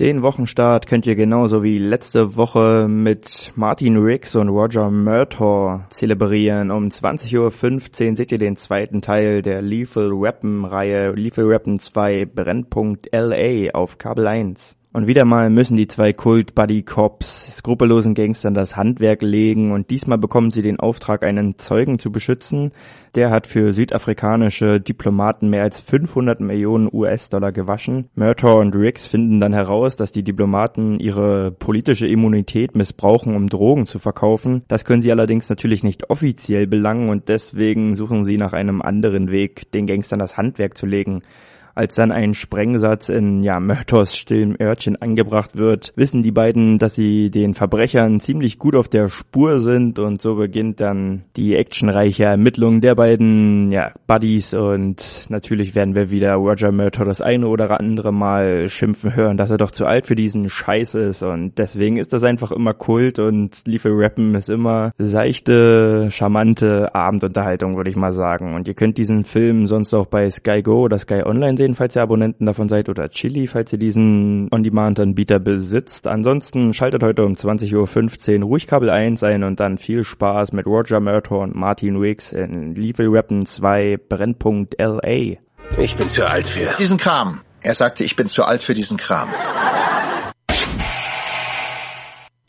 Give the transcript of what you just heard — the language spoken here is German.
Den Wochenstart könnt ihr genauso wie letzte Woche mit Martin Riggs und Roger Murtaugh zelebrieren. Um 20.15 Uhr seht ihr den zweiten Teil der Lethal Weapon Reihe Lethal Weapon 2 Brennpunkt LA auf Kabel 1. Und wieder mal müssen die zwei Kult-Buddy-Cops skrupellosen Gangstern das Handwerk legen und diesmal bekommen sie den Auftrag, einen Zeugen zu beschützen. Der hat für südafrikanische Diplomaten mehr als 500 Millionen US-Dollar gewaschen. Murtaugh und Riggs finden dann heraus, dass die Diplomaten ihre politische Immunität missbrauchen, um Drogen zu verkaufen. Das können sie allerdings natürlich nicht offiziell belangen und deswegen suchen sie nach einem anderen Weg, den Gangstern das Handwerk zu legen. Als dann ein Sprengsatz in ja, Murtaghs stillem Örtchen angebracht wird, wissen die beiden, dass sie den Verbrechern ziemlich gut auf der Spur sind und so beginnt dann die actionreiche Ermittlung der beiden ja, Buddies und natürlich werden wir wieder Roger Murtaugh das eine oder andere Mal schimpfen hören, dass er doch zu alt für diesen Scheiß ist und deswegen ist das einfach immer Kult und Lethal Rappen ist immer seichte, charmante Abendunterhaltung, würde ich mal sagen. Und ihr könnt diesen Film sonst auch bei Sky Go oder Sky Online sehen, falls ihr Abonnenten davon seid, oder Chili, falls ihr diesen On-Demand-Anbieter besitzt. Ansonsten schaltet heute um 20.15 Uhr ruhig Kabel 1 ein und dann viel Spaß mit Roger Murtaugh und Martin Wicks in Lethal Weapon 2 Brennpunkt LA. Ich bin zu alt für. Diesen Kram. Er sagte, ich bin zu alt für diesen Kram.